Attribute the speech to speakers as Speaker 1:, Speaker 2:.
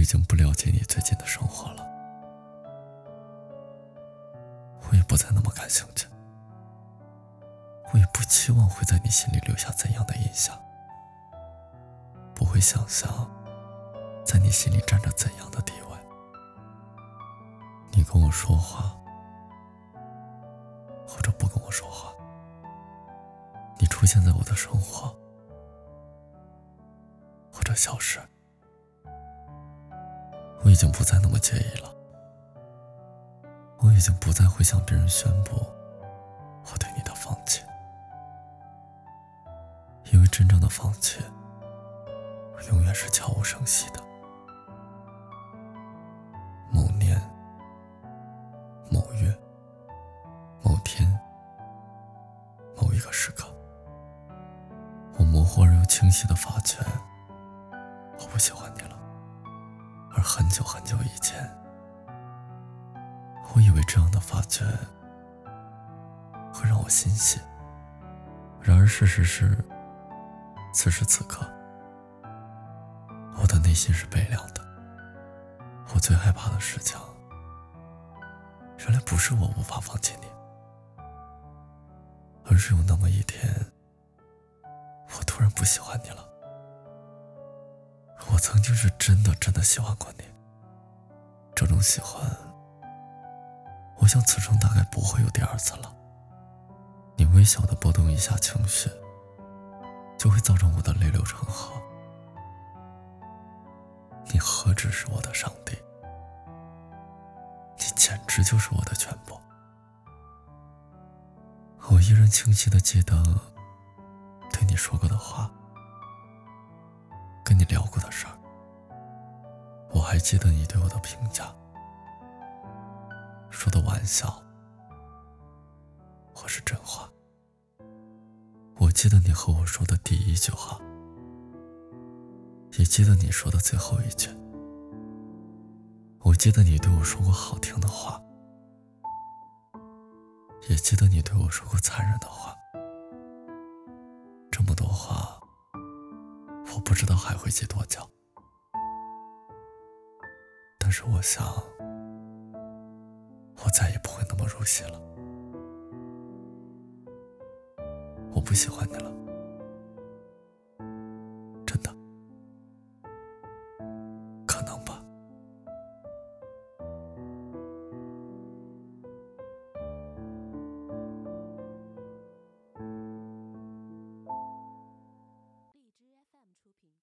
Speaker 1: 已经不了解你最近的生活了，我也不再那么感兴趣，我也不期望会在你心里留下怎样的印象，不会想象在你心里占着怎样的地位。你跟我说话，或者不跟我说话，你出现在我的生活，或者消失。我已经不再那么介意了，我已经不再会向别人宣布我对你的放弃，因为真正的放弃，永远是悄无声息的。某年、某月、某天、某一个时刻，我模糊而又清晰的发觉，我不喜欢你了。而很久很久以前，我以为这样的发觉会让我欣喜。然而事实是，此时此刻，我的内心是悲凉的。我最害怕的事情，原来不是我无法放弃你，而是有那么一天，我突然不喜欢你了。曾经是真的真的喜欢过你，这种喜欢，我想此生大概不会有第二次了。你微小的波动一下情绪，就会造成我的泪流成河。你何止是我的上帝，你简直就是我的全部。我依然清晰的记得对你说过的话。你聊过的事儿，我还记得你对我的评价，说的玩笑或是真话。我记得你和我说的第一句话，也记得你说的最后一句。我记得你对我说过好听的话，也记得你对我说过残忍的话。这么多话。我不知道还会记多久，但是我想，我再也不会那么入戏了。我不喜欢你了。